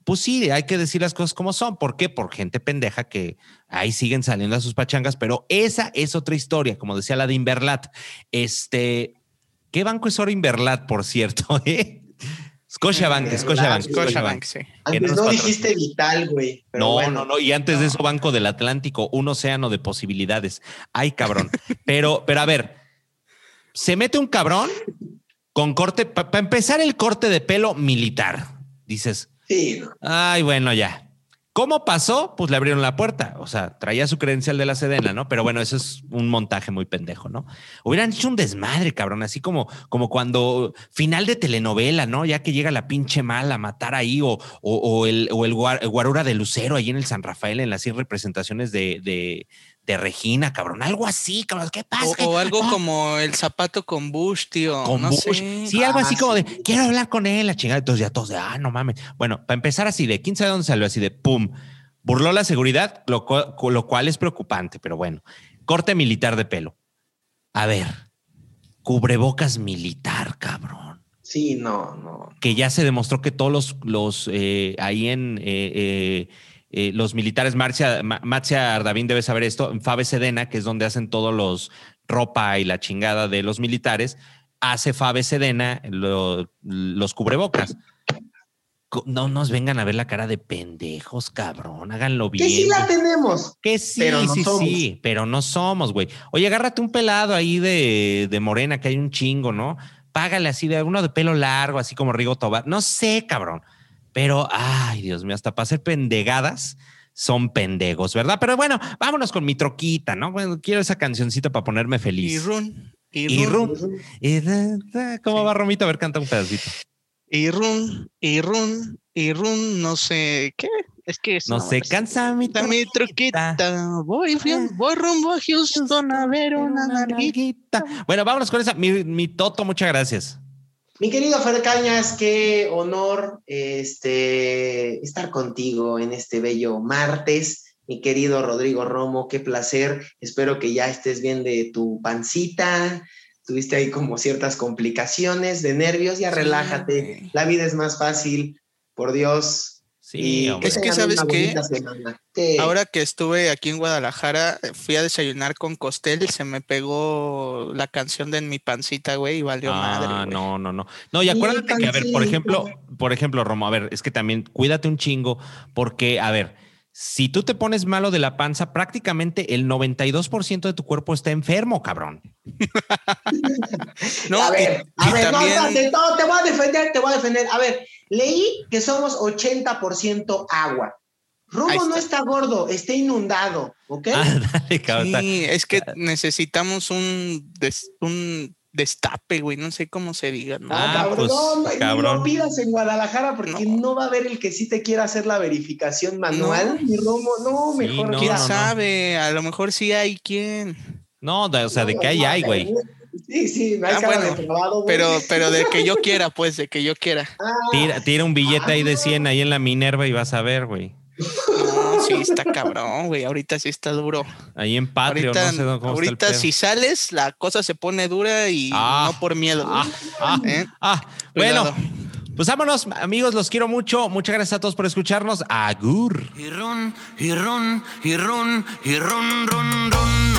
Pues sí, hay que decir las cosas como son. ¿Por qué? Por gente pendeja que ahí siguen saliendo a sus pachangas, pero esa es otra historia, como decía la de Inverlat. Este, ¿Qué banco es oro Inverlat, por cierto? ¿eh? Scotiabank, Scotiabank, Scotiabank, sí. Antes no dijiste vital, güey. No, bueno. no, no. Y antes de eso, Banco del Atlántico, un océano de posibilidades. Ay, cabrón. Pero, pero a ver, se mete un cabrón con corte, para empezar el corte de pelo militar. Dices, Sí, ay, bueno, ya. ¿Cómo pasó? Pues le abrieron la puerta. O sea, traía su credencial de la Sedena, ¿no? Pero bueno, eso es un montaje muy pendejo, ¿no? Hubieran hecho un desmadre, cabrón, así como, como cuando final de telenovela, ¿no? Ya que llega la pinche mala a matar ahí, o, o, el, o el guar- el guarura de Lucero ahí en el San Rafael, en las 100 representaciones de, de Regina, cabrón. Algo así, cabrón. ¿Qué pasa? O, o algo Ah, como el zapato con Bush, tío. con no Bush. sé. Sí, algo Ah, así como de sí. quiero hablar con él, la chingada. Entonces ya todos de ah, no mames. Bueno, para empezar así de quién sabe dónde salió, así de pum, burló la seguridad, lo cual es preocupante, pero bueno, corte militar de pelo. A ver, cubrebocas militar, cabrón. Sí, no, no. Que ya se demostró que todos los, los eh, ahí en eh, eh, eh, los militares, Marcia, Ma- Matzia Ardavín debe saber esto, en Fabe Sedena, que es donde hacen todos los ropa y la chingada de los militares, hace Fabe Sedena lo- los cubrebocas. No nos vengan a ver la cara de pendejos, cabrón. Háganlo bien. Que sí la tenemos. Que sí, Pero no sí, somos. sí, pero no somos, güey. Oye, agárrate un pelado ahí de, de morena, que hay un chingo, ¿no? Págale así de uno de pelo largo, así como Rigo Tobar. No sé, cabrón. Pero, ay, Dios mío, hasta para hacer pendegadas son pendegos, ¿verdad? Pero bueno, vámonos con mi troquita, ¿no? Bueno, quiero esa cancioncita para ponerme Y feliz. run, y Y run, run. Y da. ¿Cómo va, Romito? A ver, canta un pedacito. y run, y run, y run, no sé qué. Es que es No una se cansa mi Está mi troquita. Voy, fui- voy rumbo a Houston a ver una narguita. Bueno, vámonos con esa. Mi, mi Toto, muchas gracias. Mi querido Fer Cañas, qué honor este, estar contigo en este bello martes. Mi querido Rodrigo Romo, qué placer. Espero que ya estés bien de tu pancita. Tuviste ahí como ciertas complicaciones de nervios. Ya relájate. La vida es más fácil. Por Dios. Sí, Y hombre. Es que, ¿sabes. ¿Qué? Ahora que estuve aquí en Guadalajara, eh, fui a desayunar con Costel y se me pegó la canción de En mi pancita, güey, y valió madre. Ah, no, no, no. No, y acuérdate que, a ver, por ejemplo, por ejemplo, Romo, a ver, es que también cuídate un chingo, porque, a ver, si tú te pones malo de la panza, prácticamente el 92% de tu cuerpo está enfermo, cabrón. No, a ver, y- a y ver, no, espérate, no, te voy a defender, te voy a defender. A ver, leí que somos 80% agua. Romo no está. está gordo, está inundado, ¿ok? Ah, dale, cabrón. está- Sí, es que necesitamos un, des- un destape, güey, no sé cómo se diga, ¿no? No, Ah, cabrón, pues, no, cabrón. pidas en Guadalajara porque No. no. va a haber el que sí te quiera hacer la verificación manual. No. Mi Romo, no, Sí, mejor no, ¿Quién sabe? A lo mejor sí hay quien. No, de- o sea, de que hay, hay, güey. Sí, sí, no hay Ah, cara bueno, de trabado, güey. Pero, pero de que yo quiera, pues, de que yo quiera. Ah, Tira, tira un billete ahí de 100 ahí en la Minerva y vas a ver, güey. Sí está cabrón, güey. Ahorita sí está duro. Ahí en Patreon, ahorita no sé dónde- cómo está el si sales, la cosa se pone dura y Ah, no por miedo. Ah, ah, ¿Eh? ah. Bueno, pues vámonos, amigos, los quiero mucho. Muchas gracias a todos por escucharnos. Agur. Y run, y run, y run, y run, run, run.